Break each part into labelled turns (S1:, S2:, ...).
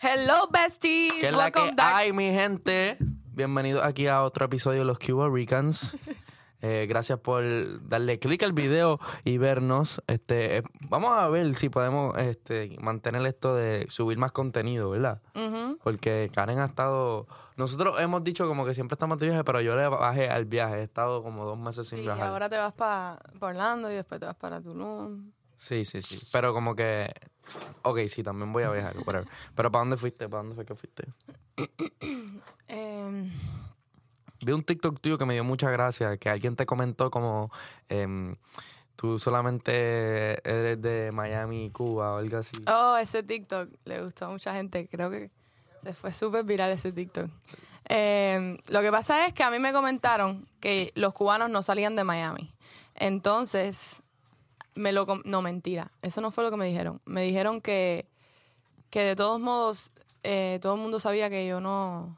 S1: Hello, besties.
S2: ¿Qué es la que
S1: Welcome back.
S2: hay, mi gente? Bienvenidos aquí a otro episodio de los Cuba Ricans. Eh, gracias por darle click al video y vernos. Este, eh, vamos a ver si podemos este, mantener esto de subir más contenido, ¿verdad? Porque Karen ha estado. Nosotros hemos dicho como que siempre estamos de viaje, pero yo le bajé al viaje. He estado como dos meses sin
S1: Sí, y
S2: viajar.
S1: ahora te vas para Orlando y después te vas para Tulum.
S2: Sí, sí, sí. Pero como que. Ok, sí, también voy a viajar, whatever. Pero ¿para dónde fuiste? ¿Para dónde fue que fuiste?
S1: Em,
S2: Vi un TikTok tuyo que me dio mucha gracia, que alguien te comentó como em, tú solamente eres de Miami, Cuba o algo así.
S1: oh, ese TikTok le gustó a mucha gente. Creo que se fue súper viral ese TikTok. Em, lo que pasa es que a mí me comentaron que los cubanos no salían de Miami. Entonces, me lo... No, mentira. Eso no fue lo que me dijeron. Me dijeron que, que de todos modos, eh, todo el mundo sabía que yo no...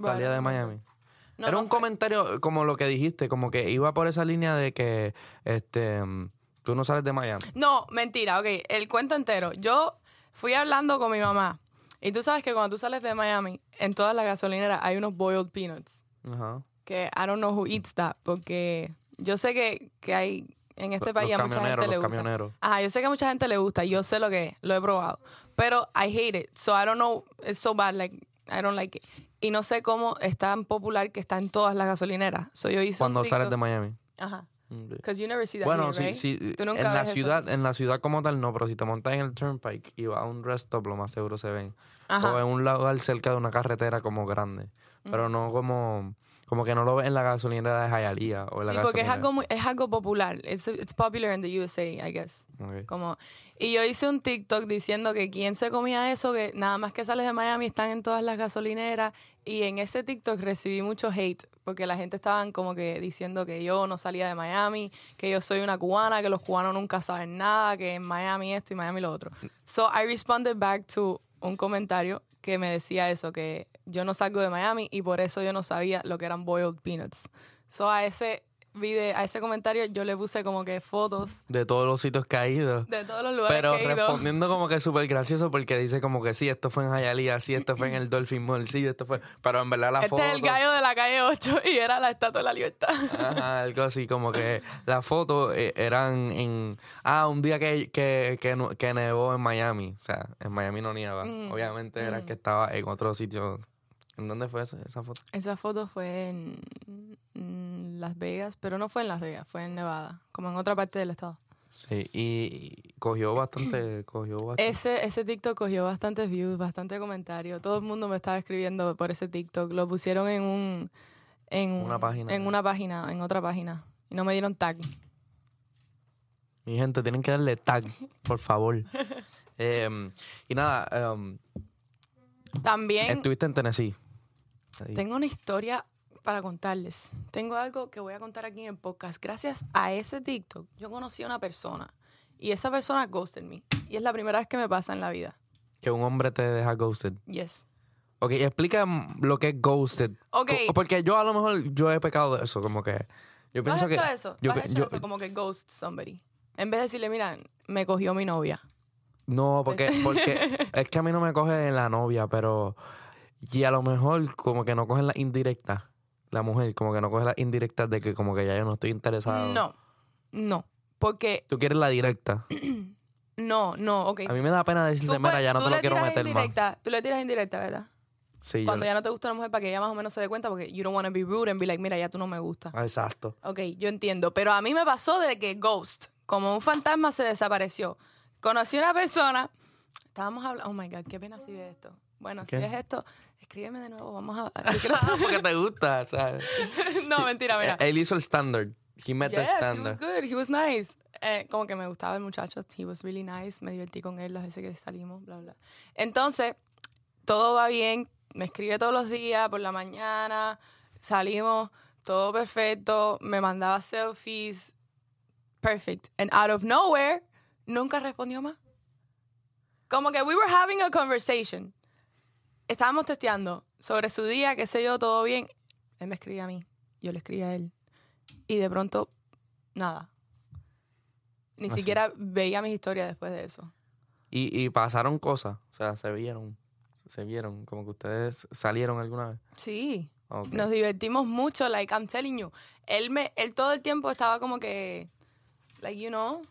S2: Salía de Miami.
S1: No,
S2: Era
S1: no
S2: un
S1: fue-
S2: comentario como lo que dijiste, como que iba por esa línea de que este tú no sales de Miami.
S1: No, mentira, ok. El cuento entero. Yo fui hablando con mi mamá. Y tú sabes que cuando tú sales de Miami, en todas las gasolineras hay unos boiled peanuts.
S2: Ajá.
S1: Que I don't know who eats that. Porque yo sé que, que hay en este
S2: Los
S1: país a mucha gente le gusta.
S2: camioneros.
S1: Ajá, yo sé que a mucha gente le gusta. Yo sé lo que es. Lo he probado. Pero I hate it. So I don't know. It's so bad. Like, I don't like it. Y no sé cómo es tan popular que está en todas las gasolineras. So yo hice
S2: Cuando
S1: un
S2: sales de Miami.
S1: Ajá.
S2: Mm,
S1: Because you never see that
S2: Bueno,
S1: here, right? Tú nunca
S2: En la
S1: eso.
S2: ciudad, en la ciudad como tal no, pero si te montas en el turnpike y vas a un rest stop, lo más seguro se ven.
S1: Ajá.
S2: O en un lugar cerca de una carretera como grande. Pero no como, como que no lo ves en la gasolinera de Hialeah o en la
S1: Sí, porque es
S2: gasolinera.
S1: algo, muy- es algo popular. It's, it's popular in the USA, I guess.
S2: Ok.
S1: Como, y yo hice un TikTok diciendo que quién se comía eso, que nada más que sales de Miami están en todas las gasolineras. Y en ese TikTok recibí mucho hate, porque la gente estaban como que diciendo que yo no salía de Miami, que yo soy una cubana, que los cubanos nunca saben nada, que en Miami esto y Miami lo otro. So I responded back to un comentario que me decía eso, que yo no salgo de Miami y por eso yo no sabía lo que eran boiled peanuts. So a ese video, a ese comentario yo le puse como que fotos
S2: De todos los sitios caídos.
S1: de todos los lugares
S2: Pero respondiendo como que súper gracioso porque dice como que sí, esto fue en Hialeah, sí, esto fue en el Dolphin Mall, sí, esto fue... Pero en verdad la
S1: Este
S2: foto...
S1: es el gallo de la calle 8 y era la Estatua de la Libertad.
S2: Ajá, algo así, como que las fotos eh, eran en... Ah, un día que, que, que nevó en Miami. O sea, en Miami no nieva.
S1: Mm,
S2: Obviamente era
S1: mm.
S2: que estaba en otro sitio. ¿En dónde fue esa, esa foto?
S1: Esa foto fue en, en Las Vegas, pero no fue en Las Vegas, fue en Nevada, como en otra parte del estado.
S2: Sí, y cogió bastante... Cogió bastante.
S1: Ese, ese TikTok cogió bastantes views, bastante comentarios. Todo el mundo me estaba escribiendo por ese TikTok. Lo pusieron en un... En
S2: Una
S1: un-
S2: página.
S1: En una página, en otra página. Y no me dieron tag.
S2: Mi gente, tienen que darle tag, por favor. Em, y nada, em,
S1: También...
S2: estuviste en Tennessee. Ahí.
S1: Tengo una historia para contarles. Tengo algo que voy a contar aquí en el podcast. Gracias a ese TikTok, yo conocí a una persona y esa persona ghosted me. Y es la primera vez que me pasa en la vida.
S2: Que un hombre te deja ghosted.
S1: Yes.
S2: Ok, explica lo que es ghosted.
S1: Ok.
S2: Porque yo a lo mejor yo he pecado de eso, como que yo
S1: ¿Tú has
S2: pienso
S1: hecho
S2: que
S1: eso?
S2: yo
S1: ¿Tú has
S2: pe-
S1: hecho
S2: yo-
S1: eso como que ghost somebody? En vez de decirle, mira, me cogió mi novia.
S2: no, porque porque es que a mí no me coge la novia, pero y a lo mejor como que no cogen la indirecta, la mujer como que no coge la indirecta de que como que ya yo no estoy interesado.
S1: No, no. Porque,
S2: Tú quieres la directa.
S1: no, no, ok.
S2: A mí me da pena decirte, mira, ya no te lo quiero meter más.
S1: indirecta, Tú le tiras indirecta, ¿verdad?
S2: Sí, yo-
S1: Cuando ya no te gusta una mujer para que ella más o menos se dé cuenta porque you don't want to be rude and be like, mira, ya tú no me gusta.
S2: Ah, Exacto.
S1: Ok, yo entiendo. Pero a mí me pasó de que Ghost, como un fantasma, se desapareció. Conocí a una persona. Estábamos hablando. Oh my God, qué pena si ve esto. Bueno,
S2: ¿Qué?
S1: si ves esto, escríbeme de nuevo. Vamos a.
S2: porque te gusta, ¿sabes?
S1: no, mentira, mira.
S2: Él hizo el standard. He met the
S1: Yes, he was
S2: standard.
S1: good. He was nice. Eh, como que me gustaba el muchacho. He was really nice. Me divertí con él las veces que salimos, bla, bla. Entonces, todo va bien. Me escribe todos los días, por la mañana. Salimos, todo perfecto. Me mandaba selfies. Perfect. And out of nowhere, nunca respondió más. Como que we were having a conversation. Estábamos testeando sobre su día, qué sé yo, todo bien. Él me escribía a mí, yo le escribía a él. Y de pronto, nada. Ni
S2: Así.
S1: siquiera veía mis historias después de eso.
S2: Y, y pasaron cosas, o sea, se vieron. se vieron? Como que ustedes salieron alguna vez.
S1: Sí. Nos divertimos mucho, like I'm telling you. Él me, él todo el tiempo estaba como que, like you know,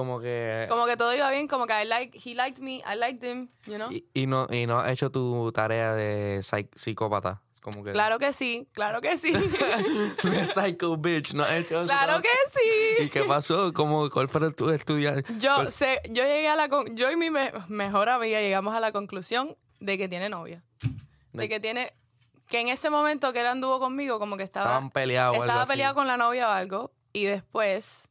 S2: Como que...
S1: como que todo iba bien, como que I like, he liked me, I liked him, you know.
S2: Y, y no, y no has hecho tu tarea de psy- psicópata. Como que...
S1: Claro que sí, claro que sí,
S2: psycho bitch. No has hecho
S1: claro que
S2: ¿Y
S1: sí.
S2: qué pasó? ¿Cómo, ¿Cuál fue tu estudiante?
S1: Yo sé, yo llegué a la, con- yo y mi me- mejor amiga llegamos a la conclusión de que tiene novia, de
S2: De-
S1: que tiene, que en ese momento que él anduvo conmigo, como que estaba,
S2: Estaban peleados
S1: estaba peleado con la novia o algo, y después,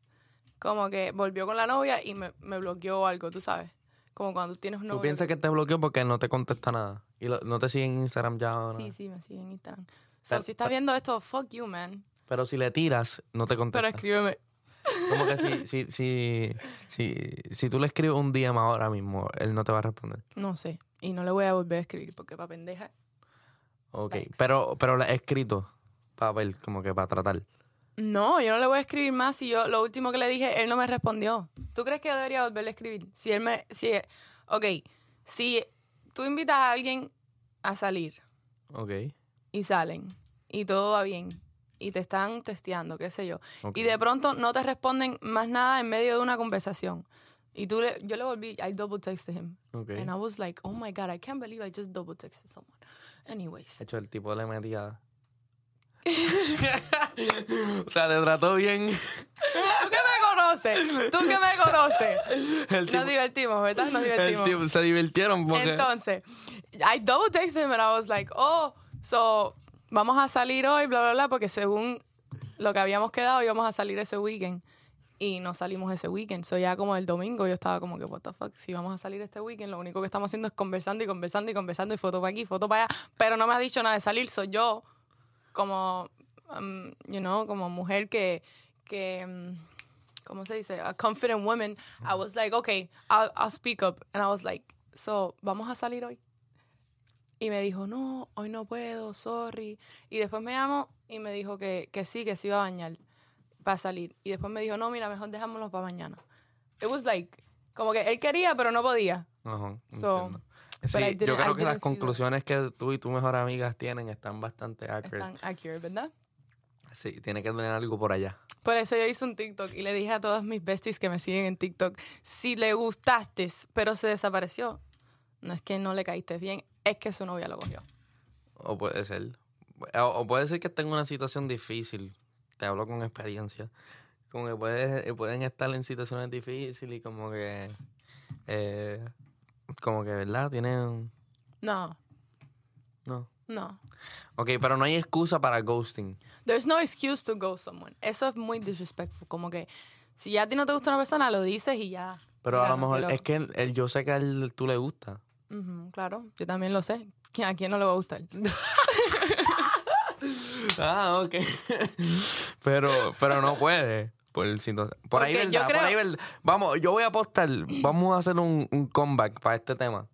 S1: como que volvió con la novia y me, me bloqueó algo, tú sabes. Como cuando tienes un novio.
S2: ¿Tú piensas que te bloqueó porque no te contesta nada? ¿Y lo- no te sigue en Instagram ya ahora?
S1: Sí, sí, me sigue en Instagram. So,
S2: Pero-
S1: si estás viendo esto, fuck you, man.
S2: Pero si le tiras, no te contesta.
S1: Pero escríbeme.
S2: Como que si, si, si, si, si tú le escribes un DM ahora mismo, él no te va a responder.
S1: No sé. Y no le voy a volver a escribir porque para pendeja.
S2: Ok. Pero, pero le he escrito para ver, como que para tratar.
S1: No, yo no le voy a escribir más si yo lo último que le dije, él no me respondió. ¿Tú crees que yo debería volverle a escribir? Si él me. Si, ok, si tú invitas a alguien a salir
S2: Ok.
S1: y salen y todo va bien y te están testeando, qué sé yo, y de pronto no te responden más nada en medio de una conversación. Y tú le, yo le volví, I double texted him.
S2: Ok.
S1: And I was like, oh my God, I can't believe I just double texted someone. Anyways.
S2: De hecho, el tipo le metía... o sea, te trató bien.
S1: ¿Tú que me conoces? ¿Tú que me conoces?
S2: El
S1: Nos divertimos, ¿verdad? Nos
S2: el
S1: divertimos.
S2: tipo- se divirtieron porque...
S1: Entonces, I double texted him and I was like, oh, so, vamos a salir hoy, bla, bla, bla, porque según lo que habíamos quedado íbamos a salir ese weekend. Y no salimos ese weekend. So ya como el domingo yo estaba como que, what the fuck, si vamos a salir este weekend, lo único que estamos haciendo es conversando y conversando y conversando y foto para aquí, foto para allá. Pero no me ha dicho nada de salir. Soy yo, como, um, you know, como mujer que, que um, ¿cómo se dice? A confident woman. I was like, okay, I'll, I'll speak up. And I was like, so, ¿vamos a salir hoy? Y me dijo, no, hoy no puedo, sorry. Y después me llamó y me dijo que, que sí, que se iba a bañar para salir. Y después me dijo, no, mira, mejor dejámoslo para mañana. It was like, como que él quería, pero no podía.
S2: Ajá,
S1: So,
S2: entiendo.
S1: but
S2: Sí,
S1: I didn't-
S2: yo creo
S1: I
S2: que las
S1: that.
S2: conclusiones que tú y tu mejor amigas tienen están bastante accurate.
S1: Están accurate, ¿verdad?
S2: Sí, tiene que tener algo por allá.
S1: Por eso yo hice un TikTok y le dije a todas mis besties que me siguen en TikTok, si le gustaste, pero se desapareció, no es que no le caíste bien, es que su novia lo cogió.
S2: O puede ser. O, o puede ser que esté en una situación difícil. Te hablo con experiencia. Como que puede- pueden estar en situaciones difíciles y como que... eh, como que, ¿verdad? Tienen...
S1: No,
S2: No.
S1: no.
S2: Ok, pero no hay excusa para ghosting.
S1: There's no excuse to go someone. Eso es muy disrespectful. Como que si ya a ti no te gusta una persona, lo dices y ya.
S2: Pero a lo mejor es que él- yo sé que a él tú le gusta.
S1: Claro, yo también lo sé. ¿Qui- ¿A quién no le va a gustar?
S2: Ah, ok. pero, pero no puede. Por, si no- por ahí, ¿verdad?
S1: yo
S2: Por
S1: creo-
S2: ahí, ¿verdad? Vamos, yo voy a apostar. Vamos a hacer un, un comeback para este tema.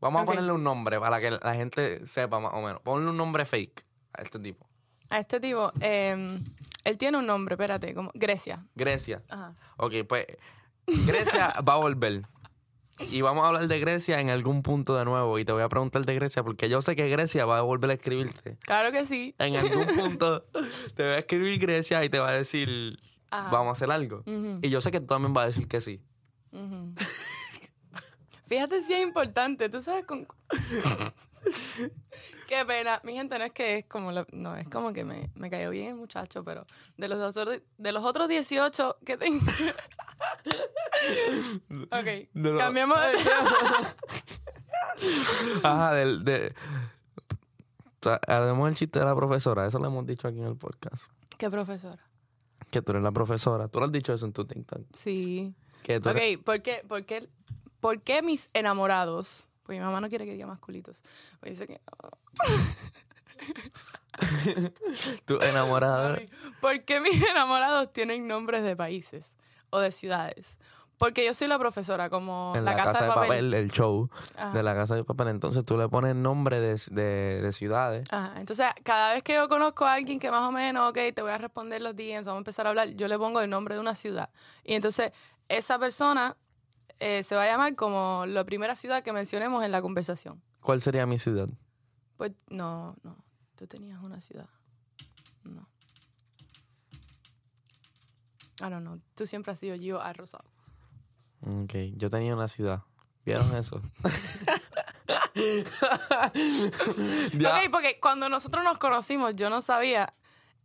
S2: Vamos a ponerle un nombre para que la gente sepa más o menos. Ponle un nombre fake a este tipo.
S1: A este tipo, eh, él tiene un nombre, espérate, como Grecia.
S2: Grecia.
S1: Ajá.
S2: Ok, pues Grecia va a volver. Y vamos a hablar de Grecia en algún punto de nuevo. Y te voy a preguntar de Grecia porque yo sé que Grecia va a volver a escribirte.
S1: Claro que sí.
S2: En algún punto te voy a escribir Grecia y te va a decir,
S1: Ajá.
S2: vamos a hacer algo. Y yo sé que tú también vas a decir que sí.
S1: Fíjate si es importante, tú sabes con... Qué pena. Mi gente, no es que es como... lo- No, es como que me, me cayó bien el muchacho, pero de los, otros, de los otros 18 que tengo... ok, cambiamos de.
S2: Ajá, del, de... o sea, el chiste de la profesora. Eso lo hemos dicho aquí en el podcast.
S1: ¿Qué profesora?
S2: Que tú eres la profesora. Tú lo has dicho eso en tu TikTok.
S1: Sí.
S2: Que tú eres-
S1: Ok, ¿por qué, por, qué, por qué mis enamorados? Porque mi mamá no quiere que diga masculitos. Pues dice que...
S2: tú enamorada.
S1: Mami, ¿Por qué mis enamorados tienen nombres de países o de ciudades? Porque yo soy la profesora, como
S2: en
S1: la, casa, de papel.
S2: el show
S1: Ajá.
S2: de la casa de papel. Entonces tú le pones nombre de, de, de ciudades.
S1: Ajá, Entonces, cada vez que yo conozco a alguien que más o menos, ok, te voy a responder los DMs, vamos a empezar a hablar, yo le pongo el nombre de una ciudad. Y entonces, esa persona eh, se va a llamar como la primera ciudad que mencionemos en la conversación.
S2: ¿Cuál sería mi ciudad?
S1: Pues no, no. Tú tenías una ciudad. No. I don't know. Tú siempre has sido yo a Rosado.
S2: Ok, yo tenía una ciudad. ¿Vieron eso?
S1: Ok, porque cuando nosotros nos conocimos, yo no sabía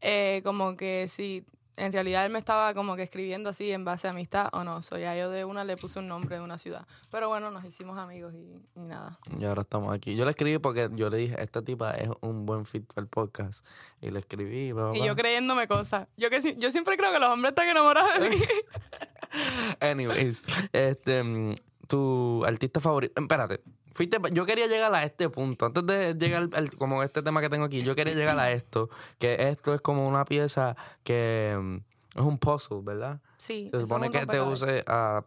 S1: eh, como que si en realidad él me estaba como que escribiendo así en base a amistad o no. So, ya yo de una le puse un nombre de una ciudad. Pero bueno, nos hicimos amigos y, y nada.
S2: Y ahora estamos aquí. Yo le escribí porque yo le dije, esta tipa es un buen fit para el podcast. Y le escribí, bla, bla,
S1: Y yo creyéndome cosas. Yo, que, yo siempre creo que los hombres están enamorados de mí.
S2: Anyways, este, mm, tu artista favorito. Espérate, fuiste, yo quería llegar a este punto. Antes de llegar al, como este tema que tengo aquí, yo quería llegar a esto. Que esto es como una pieza que mm, es un puzzle, ¿verdad?
S1: Sí.
S2: Se supone que te use a,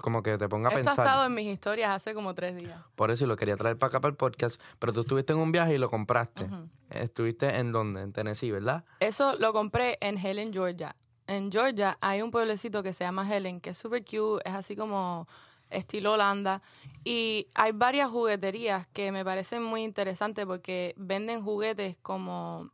S2: como que te ponga a
S1: Esto ha
S2: pensar.
S1: estado en mis historias hace como tres días.
S2: Por eso y lo quería traer para acá para el podcast. Pero tú estuviste en un viaje y lo compraste. Estuviste en donde? En Tennessee, ¿verdad?
S1: Eso lo compré en Helen, Georgia. En Georgia hay un pueblecito que se llama Helen, que es súper cute, es así como estilo Holanda. Y hay varias jugueterías que me parecen muy interesantes porque venden juguetes como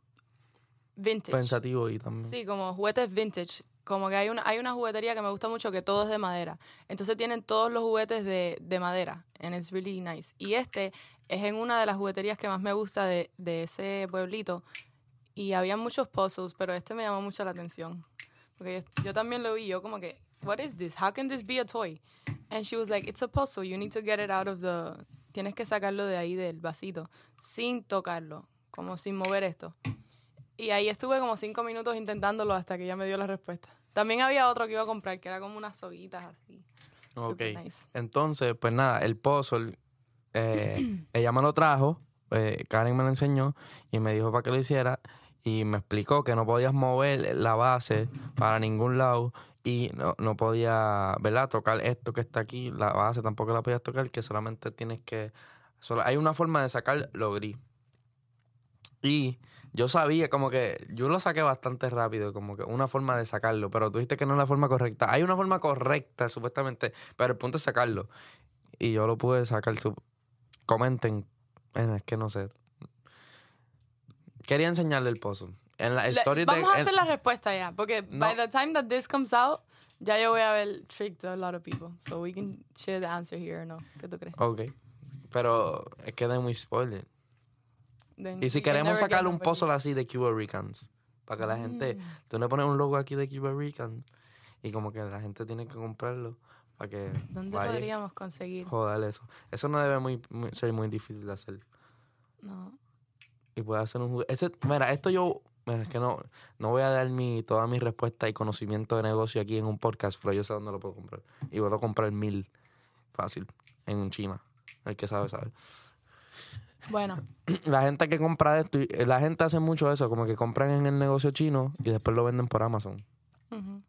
S1: vintage.
S2: Pensativo y también.
S1: Sí, como juguetes vintage. Como que hay una, hay una juguetería que me gusta mucho que todo es de madera. Entonces tienen todos los juguetes de, de madera. And it's really nice. Y este es en una de las jugueterías que más me gusta de, de ese pueblito. Y había muchos puzzles, pero este me llamó mucho la atención. Porque yo, yo también lo vi, yo como que, what is this? How can this be a toy? And she was like, it's a puzzle. You need to get it out of the... Tienes que sacarlo de ahí del vasito sin tocarlo, como sin mover esto. Y ahí estuve como cinco minutos intentándolo hasta que ella me dio la respuesta. También había otro que iba a comprar, que era como unas soguitas así.
S2: Ok.
S1: Nice.
S2: Entonces, pues nada, el puzzle, eh, ella me lo trajo, eh, Karen me lo enseñó y me dijo para que lo hiciera y me explicó que no podías mover la base para ningún lado y no, no podía, ¿verdad? Tocar esto que está aquí, la base tampoco la podías tocar, que solamente tienes que... Solo, hay una forma de sacar lo gris. Y yo sabía como que yo lo saqué bastante rápido, como que una forma de sacarlo, pero tú dijiste que no es la forma correcta. Hay una forma correcta, supuestamente, pero el punto es sacarlo. Y yo lo pude sacar. Comenten. Bueno, es que no sé. Quería enseñarle el puzzle. En la
S1: Le- vamos
S2: de,
S1: a
S2: en-
S1: hacer la respuesta ya, porque
S2: No.
S1: by the time that this comes out, ya yo voy a haber tricked a lot of people. So we can share the answer here or no. ¿Qué tú crees?
S2: Ok. Pero es que da muy spoiler.
S1: Then
S2: Y si queremos sacarle un puzzle así de Cuba Ricans. Para que la gente.
S1: Mm.
S2: Tú le pones un logo aquí de Cuba Rican. Y como que la gente tiene que comprarlo. Para que.
S1: ¿Dónde
S2: vaya
S1: podríamos conseguir?
S2: Joder, eso. Eso no debe muy, muy- ser muy difícil de hacer.
S1: No.
S2: Y puede hacer un juguete. Ese, mira, esto yo, mira, es que no, no voy a dar mi, toda mi respuesta y conocimiento de negocio aquí en un podcast, pero yo sé dónde lo puedo comprar. Y puedo comprar mil fácil en un China. El que sabe, sabe.
S1: Bueno,
S2: La gente que compra esto, la gente hace mucho eso, como que compran en el negocio chino y después lo venden por Amazon.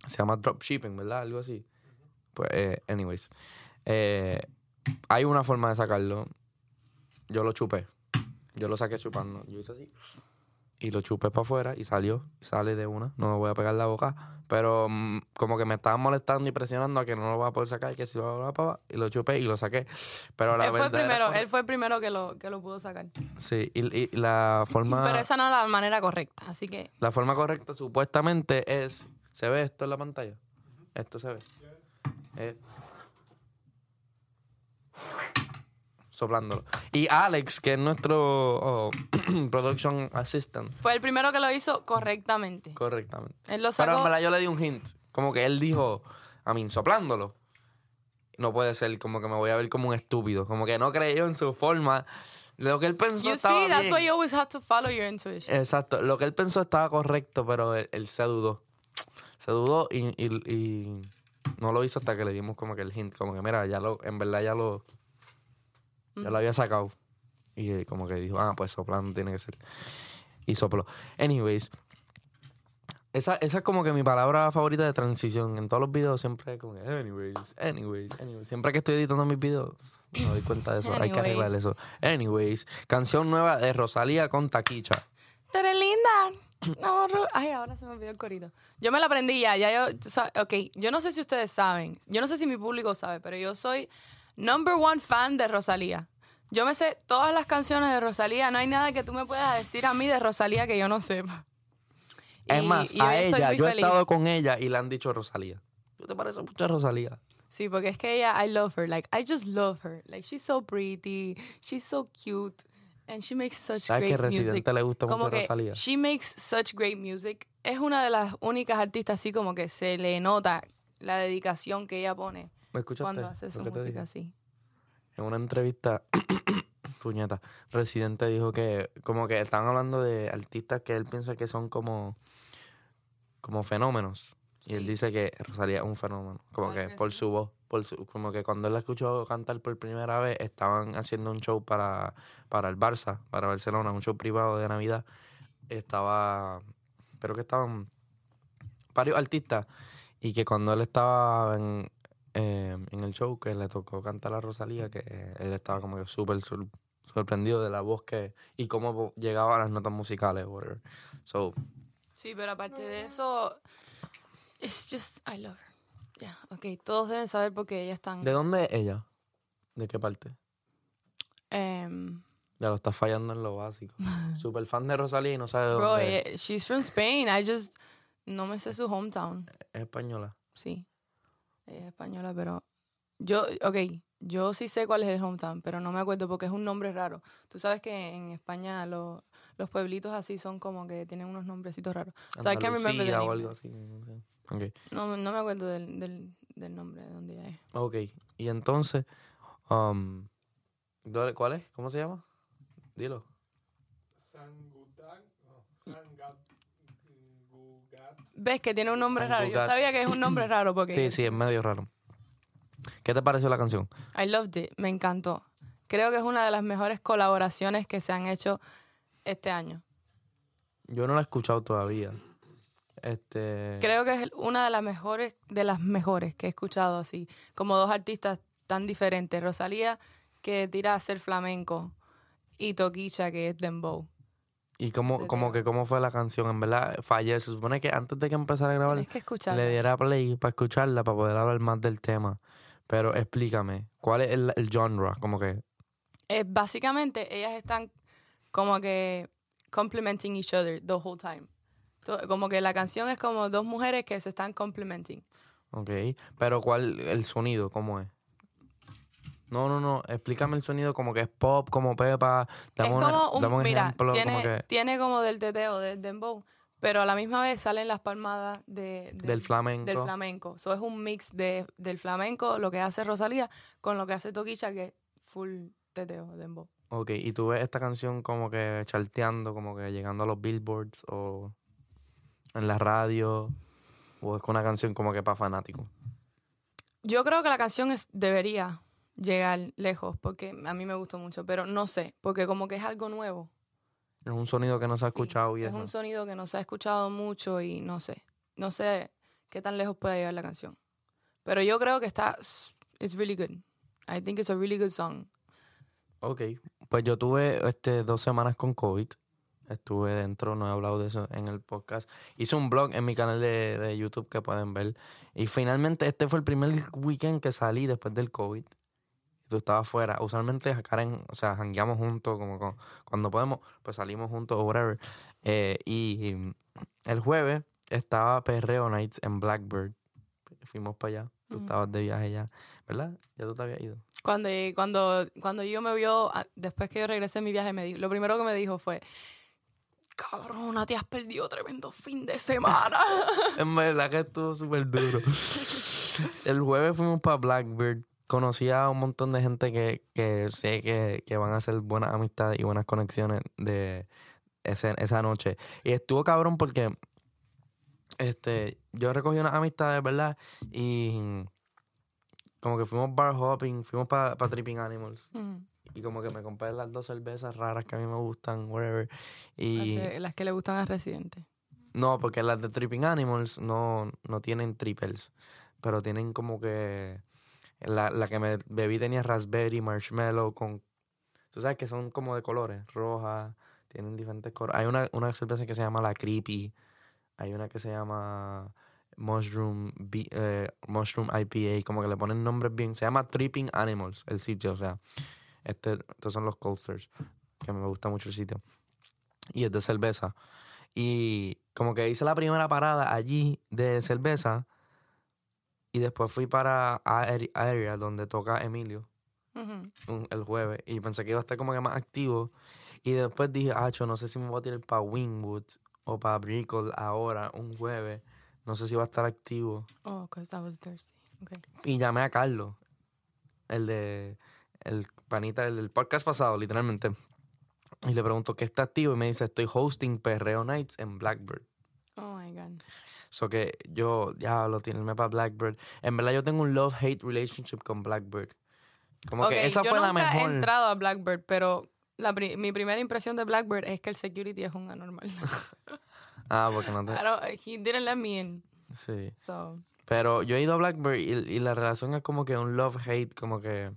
S2: Se llama dropshipping, ¿verdad? Algo así. Pues, eh, anyways. Eh, hay una forma de sacarlo. Yo lo chupé. Yo lo saqué chupando. Yo hice así. Y lo chupé para afuera y salió. Sale de una. No me voy a pegar la boca. Pero mm, como que me estaban molestando y presionando a que no lo voy a poder sacar. Que si va a Y lo chupé y lo saqué. Pero la
S1: él fue
S2: verdad.
S1: primero, él fue el primero que lo, que lo pudo sacar.
S2: Sí. Y, y la forma.
S1: Pero esa no es la manera correcta, así que
S2: La forma correcta supuestamente es. ¿Se ve esto en la pantalla? Esto se ve. Eh. Soplándolo. Y Alex, que es nuestro oh, production assistant,
S1: fue el primero que lo hizo correctamente.
S2: correctamente.
S1: Él lo
S2: Pero en
S1: sacó.
S2: verdad yo le di un hint. Como que él dijo, a mí, soplándolo. No puede ser como que me voy a ver como un estúpido. Como que no creyó en su forma. Lo que él pensó
S1: You
S2: estaba
S1: see, that's
S2: bien.
S1: why you always have to follow your intuition.
S2: Exacto, lo que él pensó estaba correcto, pero él, él se dudó. Se dudó y, y- y no lo hizo hasta que le dimos como que el hint, como que mira, ya lo, en verdad ya lo, ya lo había sacado. Y eh, como que dijo, ah, pues soplando tiene que ser. Y sopló. Anyways, esa, esa es como que mi palabra favorita de transición. En todos los videos siempre es como que, anyways, anyways, anyways. Siempre que estoy editando mis videos, me doy cuenta de eso. Hay que arreglar eso. Anyways, canción nueva de Rosalía con Taquicha.
S1: Tú eres linda. No, ay, ahora se me olvidó el corito. Yo me la aprendí ya, ya yo, ok, yo no sé si ustedes saben, yo no sé si mi público sabe, pero yo soy number one fan de Rosalía. Yo me sé todas las canciones de Rosalía, no hay nada que tú me puedas decir a mí de Rosalía que yo no sepa.
S2: Es
S1: Y-
S2: más,
S1: y
S2: a ella, yo he
S1: feliz.
S2: estado con ella y le han dicho Rosalía. ¿Tú te pareces mucho a Rosalía?
S1: Sí, porque es que ella, I love her. Like, I just love her. Like, she's so pretty, she's so cute, and she makes such
S2: ¿Sabes que
S1: great
S2: Residente
S1: music.
S2: le gusta
S1: como
S2: mucho
S1: que
S2: Rosalía?
S1: she makes such great music. Es una de las únicas artistas así como que se le nota la dedicación que ella pone
S2: ¿Me escuchaste?
S1: cuando hace su música así.
S2: En una entrevista, puñeta, Residente dijo que como que estaban hablando de artistas que él piensa que son como, como fenómenos. Y él dice que Rosalía es un fenómeno, como
S1: Claro
S2: que
S1: que
S2: por
S1: sí.
S2: su voz, por su, como que cuando él la escuchó cantar por primera vez, estaban haciendo un show para, para el Barça, para Barcelona, un show privado de Navidad. Estaba, pero que estaban varios artistas y que cuando él estaba en, eh, en el show que le tocó cantar a Rosalía, que él estaba como que súper sor- sorprendido de la voz que y cómo llegaba a las notas musicales, whatever. So,
S1: Sí, pero aparte de eso, it's just, I love her. Ya, okay, todos deben saber porque ella es tan...
S2: ¿de dónde es ella? ¿De qué parte?
S1: em,
S2: Ya lo está fallando en lo básico. Súper fan de Rosalía y no sabe de
S1: bro,
S2: dónde es.
S1: she's from Spain. I just, no me sé su hometown.
S2: Es española.
S1: Sí, ella es española, pero yo, ok, yo sí sé cuál es el hometown, pero no me acuerdo porque es un nombre raro. Tú sabes que en España lo- los pueblitos así son como que tienen unos nombrecitos raros.
S2: O algo así. No,
S1: me acuerdo del, del, del nombre de donde ella es.
S2: Ok. Y entonces, um, ¿dónde- ¿cuál es? ¿Cómo se llama? Dilo.
S3: Sangutan, no, Sangat.
S1: ¿Ves que tiene un nombre raro? Yo sabía que es un nombre raro porque
S2: Sí, sí, es medio raro. ¿Qué te pareció la canción?
S1: I loved it, me encantó. Creo que es una de las mejores colaboraciones que se han hecho este año.
S2: Yo no la he escuchado todavía. Este.
S1: Creo que es una de las mejores, de las mejores que he escuchado así, como dos artistas tan diferentes. Rosalía, que tira a hacer flamenco, y Toquicha, que es dembow.
S2: ¿Y cómo, como que cómo fue la canción? En verdad, fallé. Se supone que antes de que empezara a grabar,
S1: que
S2: le diera play para escucharla, para poder hablar más del tema. Pero explícame, ¿cuál es el, el genre? Como que.
S1: Eh, básicamente, ellas están como que complementing each other the whole time. Como que la canción es como dos mujeres que se están complementing.
S2: Ok. Pero ¿cuál, el sonido? ¿Cómo es? No, no, no. Explícame el sonido como que es pop, como Pepa. Dame,
S1: es
S2: una-
S1: como un,
S2: dame un
S1: mira,
S2: ejemplo.
S1: tiene,
S2: como que
S1: tiene como del teteo, del dembow, pero a la misma vez salen las palmadas de, de-
S2: del flamenco.
S1: del flamenco. So es un mix de, del flamenco, lo que hace Rosalía, con lo que hace Toquicha, que es full teteo, dembow.
S2: Ok, y tú ves esta canción como que charteando, como que llegando a los billboards o en la radio, o es una canción como que para fanáticos.
S1: Yo creo que la canción es, debería llegar lejos, porque a mí me gustó mucho, pero no sé, porque como que es algo nuevo.
S2: Es un sonido que no se ha
S1: Sí,
S2: escuchado y
S1: es
S2: eso.
S1: un sonido que no se ha escuchado mucho y no sé. No sé qué tan lejos puede llegar la canción. Pero yo creo que está. It's really good. I think it's a really good song.
S2: Ok, pues yo tuve este, dos semanas con COVID. Estuve dentro, no he hablado de eso en el podcast. Hice un blog en mi canal de, de YouTube que pueden ver. Y finalmente este fue el primer weekend que salí después del COVID. Tú estabas fuera. Usualmente Karen, o sea, jangueamos juntos, como con- cuando podemos, pues salimos juntos o whatever. Eh, y mm, el jueves estaba Perreo Nights en Blackbird. Fuimos para allá. Tú
S1: Ujú.
S2: estabas de viaje ya, ¿verdad? Ya tú te habías ido.
S1: Cuando, cuando, cuando yo me vio, ah, después que yo regresé de mi viaje, me dijo, lo primero que me dijo fue: Cabrona, te has perdido tremendo fin de semana.
S2: En verdad que estuvo súper duro. El jueves fuimos para Blackbird. Conocí a un montón de gente que, que sé que, que van a hacer buenas amistades y buenas conexiones de ese- esa noche. Y estuvo cabrón porque este, yo recogí unas amistades, ¿verdad? Y como que fuimos bar hopping, fuimos para Tripping Animals.
S1: Mm,
S2: Y como que me compré las dos cervezas raras que a mí me gustan, whatever. Y...
S1: las, que, las que le gustan a Residente.
S2: No, porque las de Tripping Animals no, no tienen triples, pero tienen como que... La, la que me bebí tenía raspberry, marshmallow, con... Tú sabes que son como de colores, roja, Tienen diferentes coros. Hay una, una cerveza que se llama La Creepy. Hay una que se llama Mushroom, eh, Mushroom IPA. Como que le ponen nombres bien. Se llama Tripping Animals, el sitio. O sea, este, estos son los coasters. Que me gusta mucho el sitio. Y es de cerveza. Y como que hice la primera parada allí de cerveza. Y después fui para Area, donde toca Emilio el jueves y pensé que iba a estar como que más activo. Y después dije, ah, no sé si me voy a tirar para Wingwood o para Brickell ahora, un jueves. No sé si va a estar activo.
S1: Oh, because that was Thursday. Okay.
S2: Y llamé a Carlos, el de el panita el del podcast pasado, literalmente. Y le pregunto qué está activo y me dice, estoy hosting Perreo Nights en Blackbird.
S1: Oh my God.
S2: So que yo, ya lo tiene para Blackbird. En verdad yo tengo un love-hate relationship con Blackbird. Como que esa
S1: yo
S2: fue la mejor.
S1: he entrado a Blackbird, pero la pri- mi primera impresión de Blackbird es que el security es un anormal.
S2: Ah, porque no te...
S1: I don't- he didn't let me in.
S2: Sí.
S1: So,
S2: Pero yo he ido a Blackbird y, y la relación es como que un love-hate, como que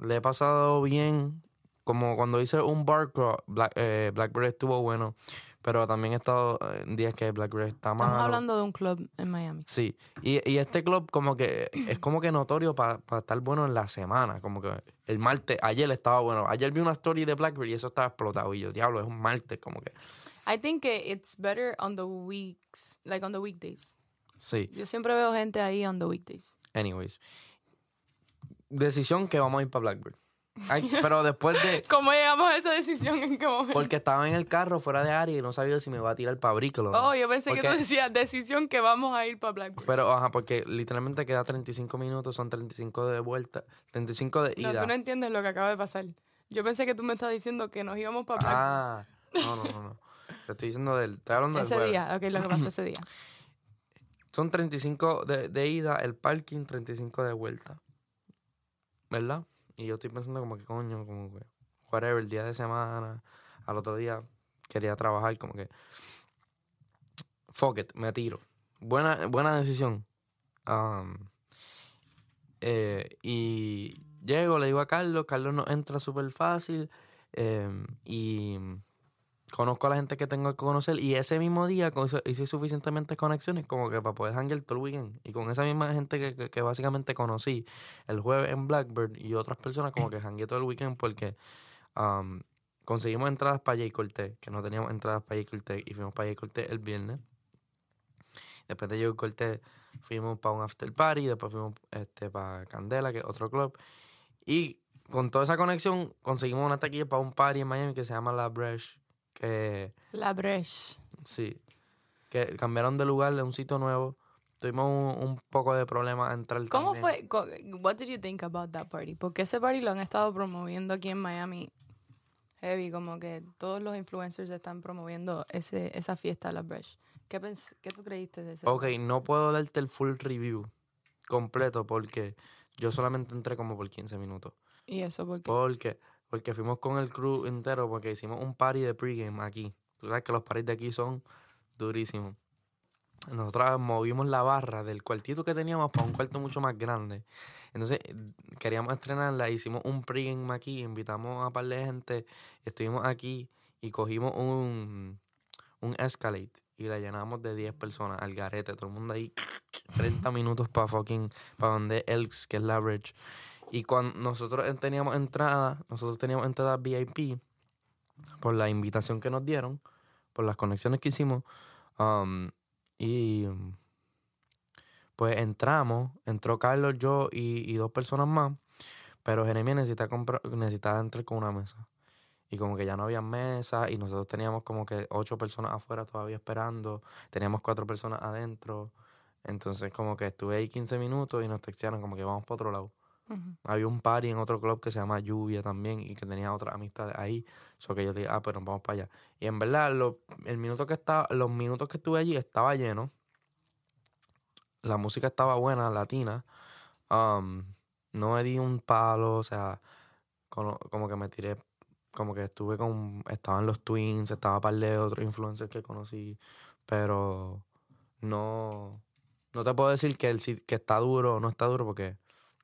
S2: le he pasado bien. Como cuando hice un bar crawl, Black, eh, Blackbird estuvo bueno, pero también he estado en días que Blackbird está mal.
S1: estamos hablando de un club en Miami.
S2: Sí, y, y este club como que es como que notorio para estar bueno en la semana, como que el martes, ayer estaba bueno, ayer vi una story de Blackbird y eso estaba explotado y yo, diablo, es un martes, como que,
S1: I think que it's better on the weeks, like on the weekdays.
S2: sí,
S1: Yo siempre veo gente ahí on the weekdays.
S2: anyways. Decisión que vamos a ir para Blackbird. Ay, pero después de,
S1: ¿Cómo llegamos a esa decisión en qué momento?
S2: porque estaba en el carro fuera de área y no sabía si me iba a tirar para Brickell o no.
S1: Oh, yo pensé que tú decías decisión que vamos a ir para Blackbird.
S2: Pero, ajá, porque literalmente queda 35 minutos, son 35 de vuelta, 35 de
S1: no,
S2: ida.
S1: tú no entiendes lo que acaba de pasar. Yo pensé que tú me estás diciendo que nos íbamos para Blackbird.
S2: ah, no, no, no, no. Te estoy diciendo del, estoy hablando del
S1: ese
S2: jueves.
S1: día, ok, lo que pasó ese día.
S2: Son 35 de, de ida, el parking 35 de vuelta. ¿Verdad? Y yo estoy pensando como que coño, como que whatever, el día de semana, al otro día quería trabajar, como que fuck it, me tiro. Buena, buena decisión. Um, eh, y llego, le digo a Carlos, Carlos nos entra súper fácil em, y conozco a la gente que tengo que conocer y ese mismo día hice suficientemente conexiones como que para poder hangar todo el weekend. Y con esa misma gente que, básicamente conocí el jueves en Blackbird y otras personas como que hangué todo el weekend porque conseguimos entradas para Jay Cortés que no teníamos entradas para Jay Cortés y fuimos para Jay Cortés el viernes. Después de Jay Cortés fuimos para un after party después fuimos este para Candela que es otro club. Y con toda esa conexión conseguimos una taquilla para un party en Miami que se llama La Breche que
S1: La Breche.
S2: sí que cambiaron de lugar de un sitio nuevo tuvimos un, un poco de problema a entrar
S1: ¿Cómo
S2: también.
S1: fue? What did you think about that party? Porque ese party lo han estado promoviendo aquí en Miami. Heavy, como que todos los influencers están promoviendo ese, esa fiesta de la Breche. ¿Qué, ¿Qué tú creíste de ese?
S2: Ok, no puedo darte el full review completo porque yo solamente entré como por 15 minutos.
S1: ¿Y eso por qué?
S2: Porque, porque fuimos con el crew entero porque hicimos un party de pregame aquí. Tú sabes que los parties de aquí son durísimos. Nosotros movimos la barra del cuartito que teníamos para un cuarto mucho más grande. Entonces queríamos estrenarla, hicimos un pregame aquí, invitamos a par de gente, estuvimos aquí y cogimos un, un Escalade y la llenamos de 10 personas al garete, todo el mundo ahí 30 minutos para fucking, para donde Elks, que es la bridge. Y cuando nosotros en- teníamos entrada, nosotros teníamos entrada VIP por la invitación que nos dieron, por las conexiones que hicimos. um, y pues entramos, entró Carlos, yo y, dos personas más, pero Jeremia necesitaba, necesitaba entrar con una mesa. Y como que ya no había mesa y nosotros teníamos como que ocho personas afuera todavía esperando, teníamos cuatro personas adentro. Entonces como que estuve ahí 15 minutos y nos textearon como que vamos para otro lado. Había un party en otro club que se llama Lluvia también y que tenía otras amistades ahí. So que yo dije, ah, pero vamos para allá. Y en verdad, lo- el minuto que estaba, los minutos que estuve allí estaba lleno. La música estaba buena, latina. Um, no me di un palo, o sea, como, que me tiré, como que estuve con, estaban los Twins, estaba par de otros influencers que conocí, pero no, no te puedo decir que, el, que está duro o no está duro porque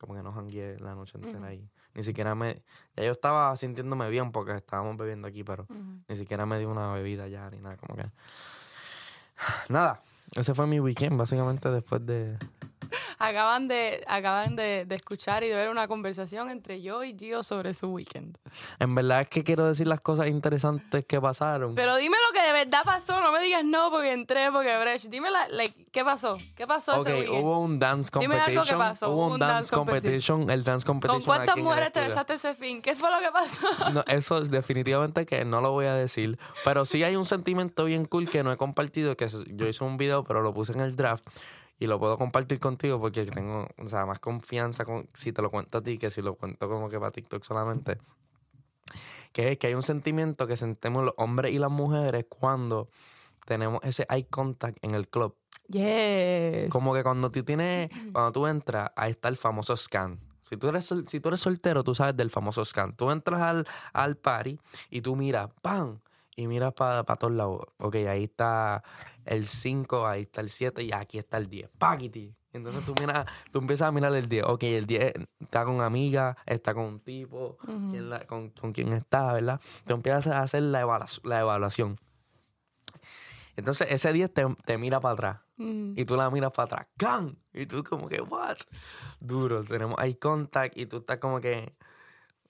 S2: como que no jangué la noche entera
S1: Ujú.
S2: ahí. Ni siquiera me... Ya yo estaba sintiéndome bien porque estábamos bebiendo aquí, pero
S1: Ujú.
S2: ni siquiera me dio una bebida ya ni nada, como que... Nada, ese fue mi weekend, básicamente después de...
S1: Acaban de, acaban de, de escuchar y de ver una conversación entre yo y Gio sobre su weekend.
S2: En verdad es que quiero decir las cosas interesantes que pasaron.
S1: Pero dime lo que de verdad pasó, no me digas no porque entré, porque Brecht. Dime la, like, qué pasó, qué pasó
S2: Ok,
S1: ese
S2: hubo un dance
S1: Dime algo que
S2: competition.
S1: pasó,
S2: Hubo un dance competition. El dance competition.
S1: ¿Con cuántas mujeres te besaste ese fin? ¿Qué fue lo que pasó?
S2: No, eso es definitivamente que no lo voy a decir. Pero sí hay un sentimiento bien cool que no he compartido, que yo hice un video, pero lo puse en el draft. Y lo puedo compartir contigo porque tengo, o sea, más confianza con, si te lo cuento a ti que si lo cuento como que para TikTok solamente. Que es que hay un sentimiento que sentimos los hombres y las mujeres cuando tenemos ese eye contact en el club.
S1: Yes.
S2: Como que cuando tú tienes, cuando tú entras, ahí está el famoso scan. Si tú eres, si tú eres soltero, tú sabes del famoso scan. Tú entras al, al party y tú miras, ¡pam! Y miras para todos lados. Ok, ahí está el 5, ahí está el 7 y aquí está el 10. ¡Paquiti! Entonces tú miras, tú empiezas a mirar el 10. Ok, el 10 está con amiga, está con un tipo, quién la- con, con quién está, ¿verdad? Tú empiezas a hacer la evaluación. Entonces ese 10 te, te mira para atrás.
S1: Mm.
S2: Y tú la miras para atrás, ¡can! Y tú como que, ¿what? Duro, tenemos eye contact y tú estás como que,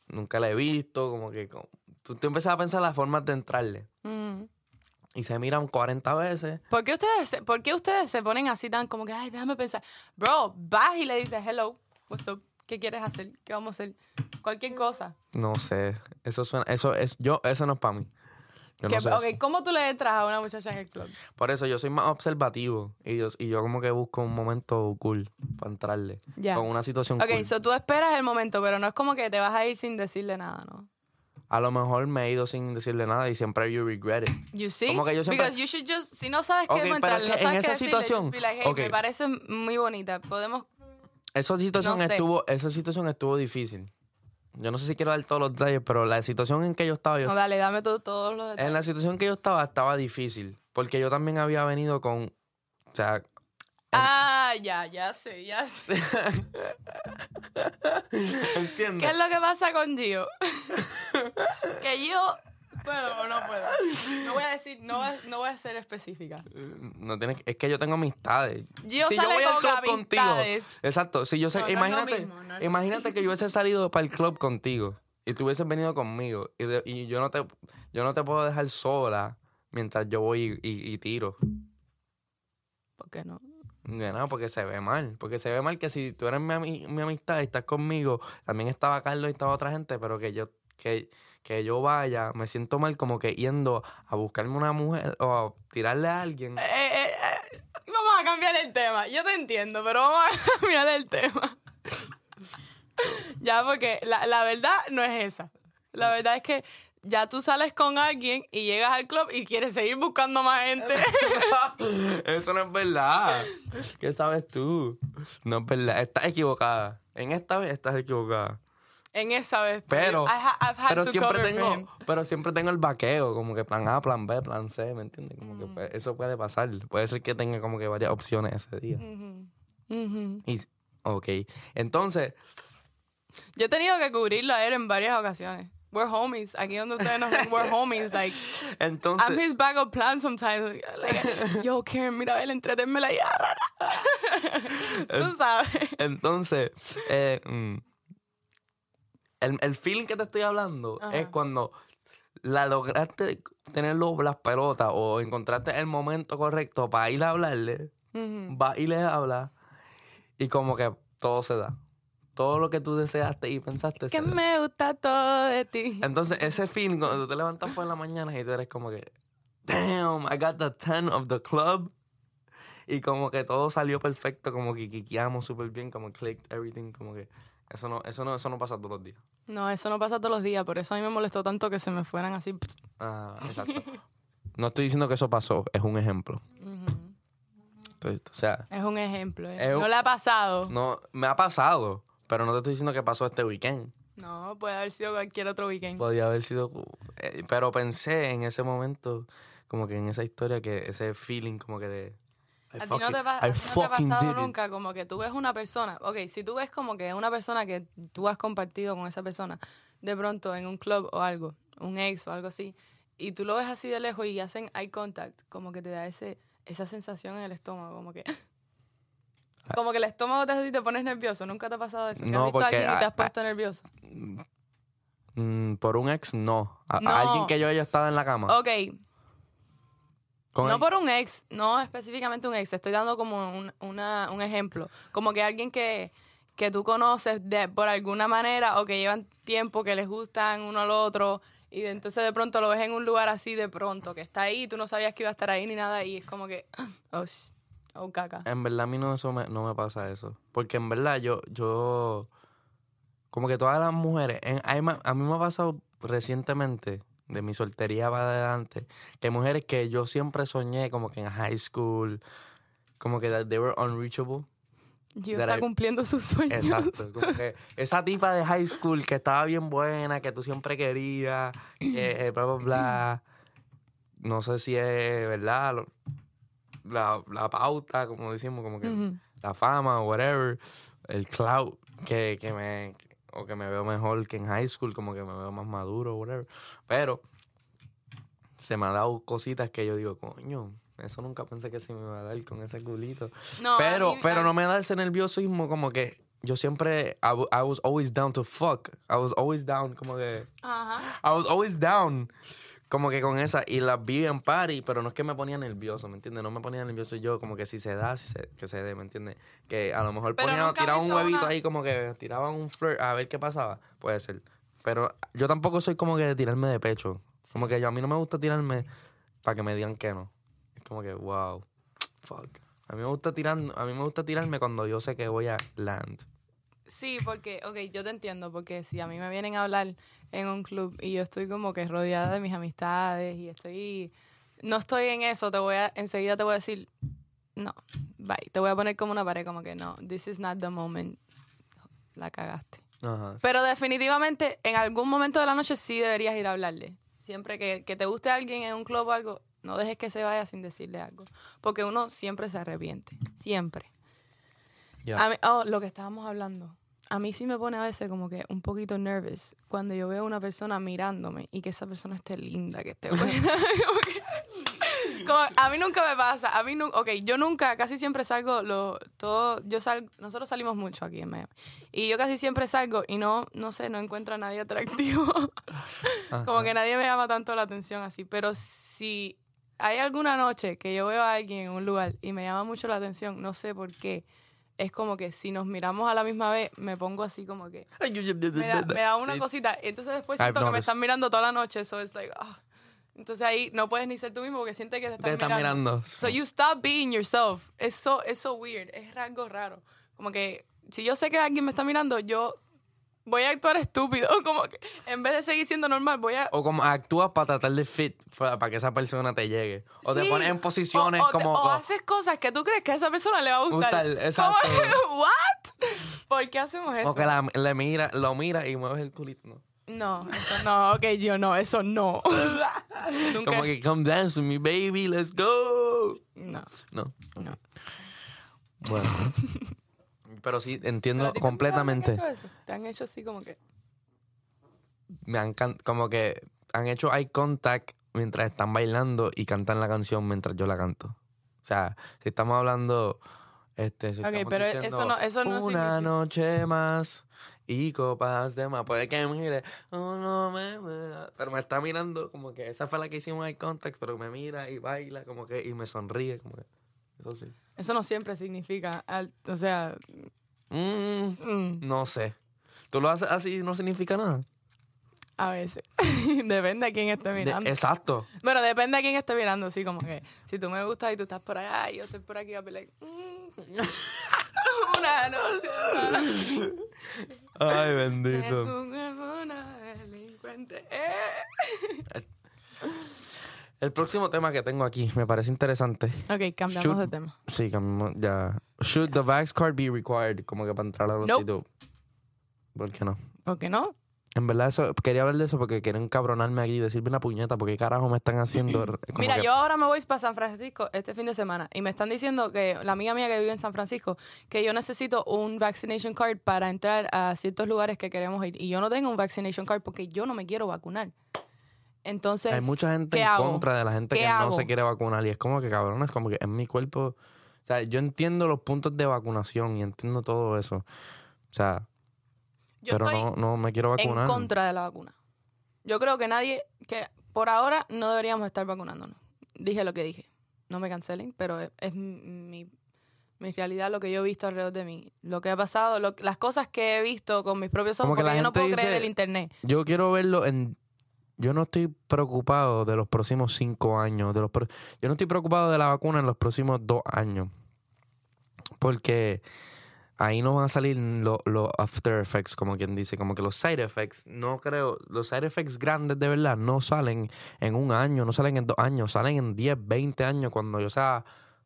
S2: nunca la he visto, como que, como- tú te empiezas a pensar las formas de entrarle.
S1: Mm.
S2: Y se miran 40 veces.
S1: ¿Por qué, ustedes, se- ¿Por qué ustedes se ponen así tan como que, ay, déjame pensar? Bro, vas y le dices, hello, what's up? ¿Qué quieres hacer? ¿Qué vamos a hacer? Cualquier cosa.
S2: No sé, eso suena, eso es, yo, eso no es para mí. Yo no
S1: Que-
S2: sé
S1: ok,
S2: eso.
S1: ¿Cómo tú le entras a una muchacha en el club?
S2: Por eso yo soy más observativo y yo, y yo como que busco un momento cool para entrarle.
S1: Ya.
S2: Con una situación
S1: Ok,
S2: cool.
S1: so tú esperas el momento, pero no es como que te vas a ir sin decirle nada, ¿no?
S2: A lo mejor me he ido sin decirle nada y siempre you regret it.
S1: You see?
S2: Como que yo siempre-
S1: Because you should just, si no sabes qué
S2: Ok, pero
S1: entrarle,
S2: es
S1: no
S2: que
S1: sabes
S2: en
S1: qué
S2: esa
S1: decirle,
S2: situación-
S1: just be like, hey,
S2: ok.
S1: me parece muy bonita. Podemos...
S2: Esa situación
S1: No sé.
S2: estuvo, esa situación estuvo difícil. Yo no sé si quiero dar todos los detalles, pero la situación en que yo estaba, yo-
S1: No, dale, dame todo- todos los detalles.
S2: en la situación que yo estaba, estaba difícil. Porque yo también había venido con, o sea,
S1: Ah, ya, ya sé, ya sé.
S2: ¿entiendes?
S1: ¿Qué es lo que pasa con Gio? que yo... ¿Puedo o no puedo? No voy a decir, no voy a, no voy a ser específica.
S2: No tienes, es que yo tengo amistades. Yo voy al
S1: con
S2: club
S1: amistades.
S2: contigo. Exacto. Si yo sé,
S1: No, no es lo
S2: imagínate,
S1: mismo, no es lo
S2: imagínate que yo hubiese salido para el club contigo y tú hubieses venido conmigo y, de- y yo no te yo no te puedo dejar sola mientras yo voy y, y- y tiro.
S1: ¿Por qué no?
S2: De nada, porque se ve mal. Porque se ve mal que si tú eres mi, ami- mi amistad y estás conmigo, también estaba Carlos y estaba otra gente, pero que yo, que, que yo vaya, me siento mal como que yendo a buscarme una mujer o a tirarle a alguien.
S1: Eh, eh, eh, vamos a cambiar el tema. Yo te entiendo, pero vamos a cambiar el tema. ya, porque la, la verdad no es esa. La verdad es que ya tú sales con alguien y llegas al club y quieres seguir buscando más gente.
S2: Eso no es verdad. ¿Qué sabes tú? No es verdad. Estás equivocada. En esta vez estás equivocada.
S1: En esa vez.
S2: Pero,
S1: I've had
S2: pero
S1: to
S2: siempre
S1: him.
S2: tengo, pero siempre tengo el vaqueo, como que plan A, plan B, plan C, ¿me entiendes? Como
S1: Mm.
S2: que pues, eso puede pasar. Puede ser que tenga como que varias opciones ese día.
S1: Ujú. Ujú.
S2: Y, ok. Entonces,
S1: Yo he tenido que cubrirlo a él en varias ocasiones. We're homies. Aquí donde ustedes nos ven, we're homies. Like,
S2: entonces.
S1: I'm his backup plan sometimes. Like, yo, Karen, mira, él, entreténmela ya. Tú sabes.
S2: Entonces, eh, mm, el, el feeling que te estoy hablando
S1: Ajá.
S2: es cuando la lograste tener las pelotas o encontraste el momento correcto para ir a hablarle,
S1: Ujú.
S2: va y le habla y como que todo se da. Todo lo que tú deseaste y pensaste
S1: Que
S2: da.
S1: me gusta todo de ti.
S2: Entonces, ese feeling cuando tú te levantas por la mañana y tú eres como que, damn, I got the 10 of the club. Y como que todo salió perfecto, como que quiqueamos súper bien, como clicked everything, como que eso no, eso no, eso no pasa todos los días.
S1: No, eso no pasa todos los días. Por eso a mí me molestó tanto que se me fueran así.
S2: Ah, exacto. No estoy diciendo que eso pasó, es un ejemplo. Entonces, o sea,
S1: Es un ejemplo. ¿eh?
S2: Es un-
S1: No le ha pasado.
S2: no, me ha pasado, pero no te estoy diciendo que pasó este weekend.
S1: No, puede haber sido cualquier otro weekend.
S2: Podía haber sido, eh, pero pensé en ese momento, como que en esa historia, que ese feeling como que de, I
S1: A ti no te, pa-
S2: I
S1: a ti no te ha pasado nunca como que tú ves una persona, ok, si tú ves como que una persona que tú has compartido con esa persona, de pronto en un club o algo, un ex o algo así, y tú lo ves así de lejos y hacen eye contact, como que te da ese esa sensación en el estómago, como que... Como que el estómago te hace y te pones nervioso. ¿Nunca te ha pasado eso? Que
S2: No,
S1: has visto a alguien y te
S2: ah,
S1: has puesto nervioso.
S2: Mm, por un ex, no. A, a
S1: No.
S2: alguien que yo haya estado en la cama.
S1: Ok,
S2: Con
S1: no
S2: el-
S1: por un ex, no específicamente un ex, estoy dando como un, una- un ejemplo. Como que alguien que, que tú conoces de, por alguna manera o que llevan tiempo, que les gustan uno al otro y de- entonces de pronto lo ves en un lugar así de pronto, que está ahí, tú no sabías que iba a estar ahí ni nada y es como que, oh, oh caca.
S2: En verdad a mí no, eso me, no me pasa eso. Porque en verdad yo, yo, como que todas las mujeres, en- a mí me ha pasado recientemente, de mi soltería para adelante, que hay mujeres que yo siempre soñé como que en high school, como que that they were unreachable.
S1: Yo está
S2: I-
S1: cumpliendo sus sueños.
S2: Exacto. Como que esa tipa de high school que estaba bien buena, que tú siempre querías, que eh, bla, bla, bla. No sé si es verdad, la, la pauta, como decimos, como que la fama o whatever, el cloud, que, que me, o que me veo mejor que en high school, como que me veo más maduro, whatever. Pero se me ha dado cositas que yo digo, coño, eso nunca pensé que se me iba a dar con ese culito.
S1: No,
S2: Pero,
S1: mí-
S2: pero no me da ese nerviosismo como que yo siempre, I, was always down to fuck. I was always down, como que. I was always down. Como que con esa, y las vi en party, pero no es que me ponía nervioso, ¿me entiendes? No me ponía nervioso yo, como que si se da, si se, que se dé, ¿me entiendes? Que a lo mejor
S1: Pero
S2: ponía, tiraba un huevito
S1: una-
S2: ahí, como que tiraban un flirt a ver qué pasaba. Puede ser. Pero yo tampoco soy como que de tirarme de pecho. Como que yo, a mí no me gusta tirarme para que me digan que no. Es como que, wow, fuck. A mí me gusta tirar, a mí me gusta tirarme cuando yo sé que voy a land.
S1: Sí, porque, ok, yo te entiendo, porque si a mí me vienen a hablar en un club y yo estoy como que rodeada de mis amistades y estoy, no estoy en eso, te voy a, enseguida te voy a decir, no, bye, te voy a poner como una pared, como que no, this is not the moment, la cagaste.
S2: Ajá.
S1: Pero definitivamente en algún momento de la noche sí deberías ir a hablarle. Siempre que, que te guste alguien en un club o algo, no dejes que se vaya sin decirle algo, porque uno siempre se arrepiente, siempre.
S2: Ya.
S1: A mí- oh, lo que estábamos hablando. A mí sí me pone a veces como que un poquito nervous cuando yo veo a una persona mirándome y que esa persona esté linda, que esté buena. Como que- como- a mí nunca me pasa. A mí nunca, ok, yo nunca, casi siempre salgo, lo, todo, yo salgo, nosotros salimos mucho aquí en Miami. Y yo casi siempre salgo y no, no sé, no encuentro a nadie atractivo. como que nadie me llama tanto la atención así. Pero si hay alguna noche que yo veo a alguien en un lugar y me llama mucho la atención, no sé por qué. Es como que si nos miramos a la misma vez, me pongo así como que me da, me da una
S2: Sí.
S1: cosita. Entonces después siento que me están mirando toda la noche. Eso es like, ah. Entonces ahí no puedes ni ser tú mismo porque sientes que te están,
S2: Te están mirando.
S1: So you stop being yourself. Es so, es so weird. Es algo raro. Como que si yo sé que alguien me está mirando, yo voy a actuar estúpido. Como que en vez de seguir siendo normal, voy a.
S2: O como actúas para tratar de fit, para, que esa persona te llegue. O te pones en posiciones
S1: O- o te-
S2: como...
S1: o
S2: como-
S1: haces cosas que tú crees que a esa persona le va a gustar.
S2: Gustar, exacto.
S1: Como, ¿What? ¿Por qué hacemos eso?
S2: o que la, le mira, lo mira y mueves el culito. ¿no?
S1: No, eso no. Ok, yo no, eso no. Nunca.
S2: Como que come dance with me, baby, let's go.
S1: No,
S2: No.
S1: no.
S2: Bueno. Pero sí,
S1: ¿Pero
S2: entiendo completamente.
S1: ¿Te han hecho eso? Te han hecho así como que.
S2: Me han can- como que han hecho eye contact mientras están bailando y cantan la canción mientras yo la canto. O sea, si estamos hablando, este, si
S1: pero
S2: diciendo,
S1: eso no- eso no
S2: una
S1: significa-
S2: noche más y copas de más. Puede que me mire, oh, no me, me- pero me está mirando como que esa fue la que hicimos eye contact, pero me mira y baila como que y me sonríe como que eso sí.
S1: Eso no siempre significa. al- o sea.
S2: Mm,
S1: mm,
S2: no sé. ¿Tú lo haces así y no significa nada?
S1: a veces. depende de quién esté
S2: De-
S1: mirando.
S2: exacto.
S1: Bueno, depende de quién esté mirando, sí, como que si tú me gustas y tú estás por allá y yo estoy por aquí, a like, mm, una más.
S2: Ay, bendito.
S1: Una delincuente. Eh.
S2: El próximo tema que tengo aquí me parece interesante.
S1: Ok, cambiamos
S2: Should-
S1: de tema.
S2: Sí, cambiamos ya. Should the Vax card be required? Como que para entrar a los
S1: Nope.
S2: sitios. ¿Por qué no?
S1: ¿Por qué no?
S2: En verdad, eso, quería hablar de eso porque quieren cabronarme aquí y decirme una puñeta porque carajo me están haciendo. como
S1: Mira,
S2: que-
S1: yo ahora me voy para San Francisco este fin de semana y me están diciendo que la amiga mía que vive en San Francisco, que yo necesito un vaccination card para entrar a ciertos lugares que queremos ir. Y yo no tengo un vaccination card porque yo no me quiero vacunar. Entonces,
S2: Hay mucha gente
S1: ¿qué
S2: en
S1: hago?
S2: contra de la gente
S1: ¿Qué
S2: que no se quiere vacunar y es como que cabrón, es como que en mi cuerpo. O sea, yo entiendo los puntos de vacunación y entiendo todo eso. O sea,
S1: yo
S2: pero
S1: estoy
S2: no, no me quiero vacunar.
S1: en contra de la vacuna. Yo creo que nadie, que por ahora no deberíamos estar vacunándonos. Dije lo que dije. No me cancelen, pero es, es mi, mi realidad, lo que yo he visto alrededor de mí. Lo que ha pasado, lo- las cosas que he visto con mis propios ojos, porque yo no puedo creer
S2: dice-
S1: el internet.
S2: Yo quiero verlo en. Yo no estoy preocupado de los próximos cinco años. De los pro- Yo no estoy preocupado de la vacuna en los próximos dos años. Porque ahí no van a salir los los after effects, como quien dice, como que los side effects. No creo. Los side effects grandes de verdad no salen en un año, no salen en dos años, salen en 10, 20 años. Cuando yo sea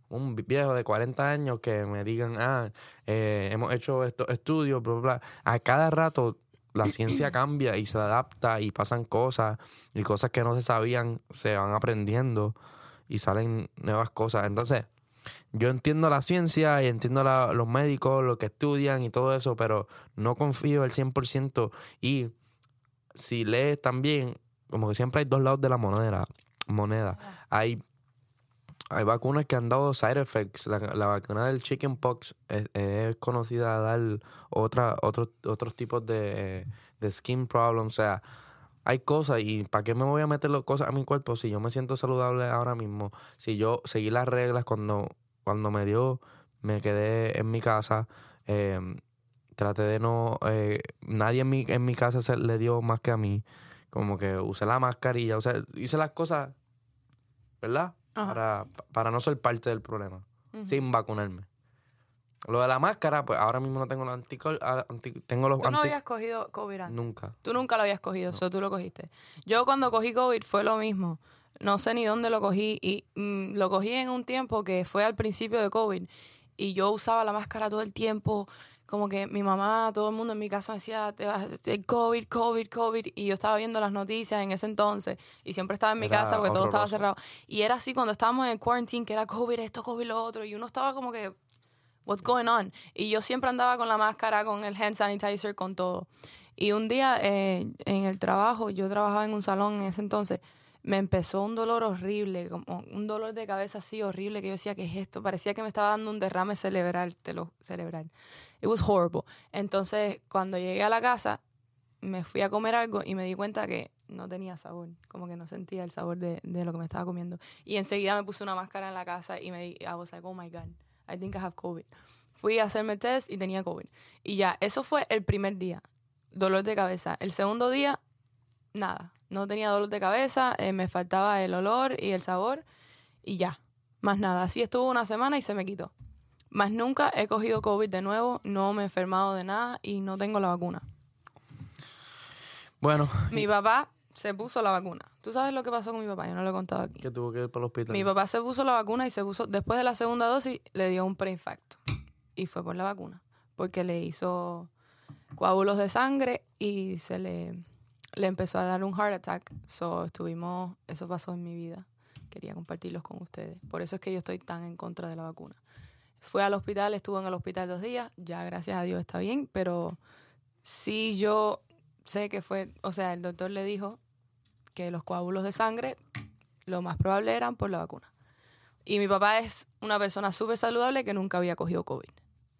S2: un viejo de 40 años que me digan, ah, eh, hemos hecho estos estudios, bla, bla, bla. A cada rato la ciencia cambia y se adapta y pasan cosas y cosas que no se sabían se van aprendiendo y salen nuevas cosas. Entonces, yo entiendo la ciencia y entiendo la- los médicos, lo que estudian y todo eso, pero no confío al 100% y si lees también, como que siempre hay dos lados de la moneda. moneda. Hay hay vacunas que han dado side effects. La, la vacuna del chickenpox es, es conocida a dar otra, otros otros tipos de, de skin problems. O sea, hay cosas y ¿para qué me voy a meter las cosas a mi cuerpo si yo me siento saludable ahora mismo? Si yo seguí las reglas cuando, cuando me dio, me quedé en mi casa. eh, traté de no... eh, nadie en mi, en mi casa se le dio más que a mí. Como que usé la mascarilla. O sea, hice las cosas, ¿verdad? Para, para no ser parte del problema, sin vacunarme. Lo de la máscara, pues ahora mismo no tengo los anticol, ah, anti- tengo los
S1: Tú no
S2: anti-
S1: habías cogido COVID antes.
S2: nunca.
S1: Tú nunca lo habías cogido, eso tú lo cogiste. Yo cuando cogí COVID fue lo mismo. No sé ni dónde lo cogí y mm, lo cogí en un tiempo que fue al principio de COVID y yo usaba la máscara todo el tiempo. Como que mi mamá, todo el mundo en mi casa me decía, te vas, te- COVID, COVID, COVID. Y yo estaba viendo las noticias en ese entonces y siempre estaba en mi
S2: Era
S1: casa porque todo estaba cerrado. Y era así cuando estábamos en el quarantine, que era COVID esto, COVID lo otro. Y uno estaba como que, what's going on? Y yo siempre andaba con la máscara, con el hand sanitizer, con todo. Y un día eh, en el trabajo, yo trabajaba en un salón en ese entonces, me empezó un dolor horrible, como un dolor de cabeza así horrible, que yo decía, ¿qué es esto? Parecía que me estaba dando un derrame cerebral, te lo, cerebral. It was horrible. Entonces, cuando llegué a la casa, me fui a comer algo y me di cuenta que no tenía sabor, como que no sentía el sabor de, de lo que me estaba comiendo. Y enseguida me puse una máscara en la casa y me di, I was like, oh my God, I think I have COVID. Fui a hacerme test y tenía COVID. Y ya, eso fue el primer día, dolor de cabeza. El segundo día, nada, no tenía dolor de cabeza, eh, me faltaba el olor y el sabor y ya, más nada. Así estuvo una semana y se me quitó. Más nunca he cogido COVID de nuevo, no me he enfermado de nada y no tengo la vacuna.
S2: Bueno,
S1: Mi papá se puso la vacuna. ¿Tú sabes lo que pasó con mi papá? Yo no lo he contado aquí.
S2: que tuvo que ir para el hospital.
S1: Mi papá se puso la vacuna y se puso, después de la segunda dosis, le dio un preinfarto. Y fue por la vacuna. Porque le hizo coágulos de sangre y se le, le empezó a dar un heart attack. So, estuvimos, eso pasó en mi vida. Quería compartirlos con ustedes. Por eso es que yo estoy tan en contra de la vacuna. Fue al hospital, estuvo en el hospital dos días. Ya, gracias a Dios, está bien. Pero sí yo sé que fue, o sea, el doctor le dijo que los coágulos de sangre lo más probable eran por la vacuna. Y mi papá es una persona súper saludable que nunca había cogido COVID.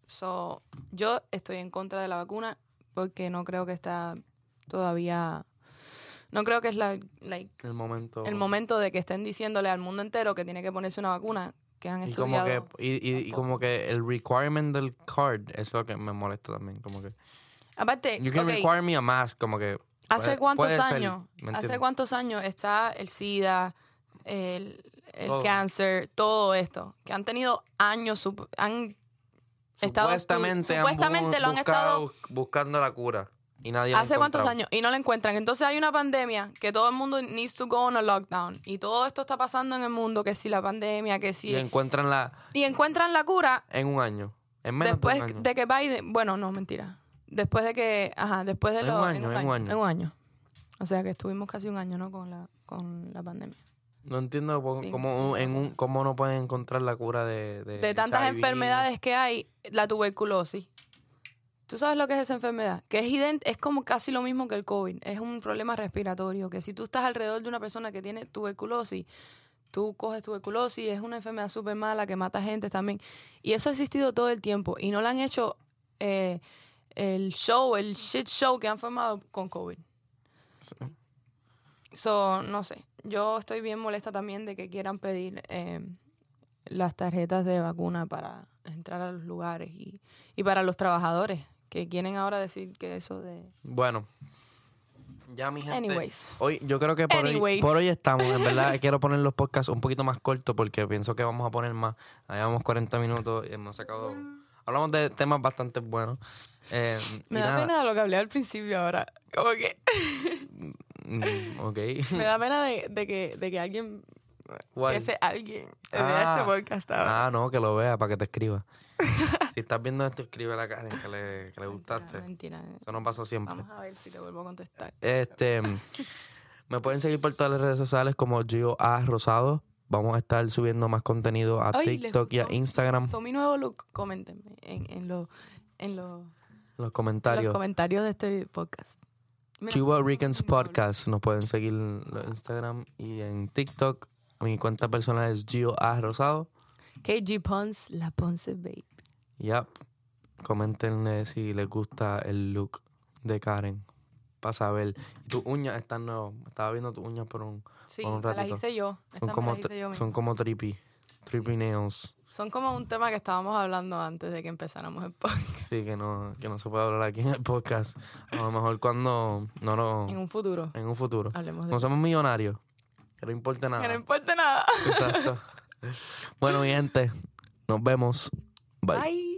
S1: So, yo estoy en contra de la vacuna porque no creo que está todavía... No creo que es la, like,
S2: el momento.
S1: el momento de que estén diciéndole al mundo entero que tiene que ponerse una vacuna que han
S2: Y como
S1: estudiado.
S2: que, y, y- y como que el requirement del card, eso es lo que me molesta también. Como que.
S1: Aparte,
S2: You can
S1: ok,
S2: require me a mask, como que.
S1: ¿hace
S2: puede-
S1: cuántos
S2: puede ser,
S1: años?
S2: ¿me
S1: ¿Hace cuántos años está el SIDA, el, el
S2: Todo.
S1: cáncer, todo esto? Que han tenido años, han estado estu-
S2: Supuestamente, han
S1: supuestamente
S2: bu-
S1: lo han estado
S2: buscado- buscando la cura. Y nadie la ha
S1: ¿Hace cuántos años? Y no la encuentran. Entonces hay una pandemia que todo el mundo needs to go on a lockdown. Y todo esto está pasando en el mundo, que si la pandemia, que si...
S2: Y encuentran la
S1: Y encuentran la cura
S2: en un año. En menos
S1: después
S2: de un año.
S1: de que Biden... Bueno, no, mentira. Después de que, ajá, después de
S2: En
S1: lo,
S2: un año, en un año.
S1: En un año. O sea que estuvimos casi un año, ¿no? Con la, con la pandemia.
S2: No entiendo
S1: Sí,
S2: cómo,
S1: sí,
S2: en un, cómo no pueden encontrar la cura de... De,
S1: De tantas
S2: HIV.
S1: enfermedades que hay, la tuberculosis. ¿Tú sabes lo que es esa enfermedad? Que es, ident- es como casi lo mismo que el COVID. Es un problema respiratorio. Que si tú estás alrededor de una persona que tiene tuberculosis, tú coges tuberculosis, es una enfermedad súper mala que mata gente también. Y eso ha existido todo el tiempo. Y no le han hecho eh, el show, el shit show que han formado con COVID. So, no sé. Yo estoy bien molesta también de que quieran pedir eh, las tarjetas de vacuna para entrar a los lugares y, y para los trabajadores que quieren ahora decir que eso de...
S2: Bueno. Ya, mi gente.
S1: Anyways.
S2: Hoy, yo creo que por hoy, por hoy estamos. En verdad, quiero poner los podcasts un poquito más cortos porque pienso que vamos a poner más. Llevamos 40 minutos y hemos sacado... Hablamos de temas bastante buenos. Eh,
S1: Me da
S2: nada,
S1: pena lo que hablé al principio ahora. Como que
S2: mm, Ok.
S1: me da pena de, de que, de que alguien,
S2: ¿Cuál?
S1: ese alguien, vea
S2: Ah.
S1: este podcast ahora.
S2: Ah, no, que lo vea para que te escriba. si estás viendo esto, escribe a la Karen que le, que le gustaste.
S1: Mentira, mentira.
S2: Eso no pasa siempre.
S1: Vamos a ver si te vuelvo a contestar.
S2: Este, me pueden seguir por todas las redes sociales como Gio A Rosado. Vamos a estar subiendo más contenido a
S1: Ay, ¿les
S2: TikTok y a? Instagram.
S1: Gustó mi nuevo look, coméntenme en, en, los en, los-
S2: Los
S1: los
S2: comentarios.
S1: comentarios de este podcast. Mira,
S2: Cuba Ricans. Podcast. Nos pueden seguir en Instagram y en TikTok. Mi cuenta personal es Gio A Rosado.
S1: KG Pons, la Ponce Babe.
S2: Yep. Coméntenle si les gusta el look de Karen. Para saber. Y tus uñas están nuevas. Estaba viendo tus uñas por un.
S1: Sí,
S2: Por un
S1: me las
S2: ratito.
S1: hice yo.
S2: Son como,
S1: las hice yo
S2: son como trippy. Trippy nails.
S1: Son como un tema que estábamos hablando antes de que empezáramos el podcast.
S2: Sí, que no, que no se puede hablar aquí en el podcast. A lo mejor cuando no lo.
S1: En un futuro
S2: En un futuro.
S1: hablemos de
S2: No somos millonarios. Que no importa nada.
S1: Que no importa nada.
S2: Exacto. bueno, mi gente, nos vemos. Bye.
S1: Bye.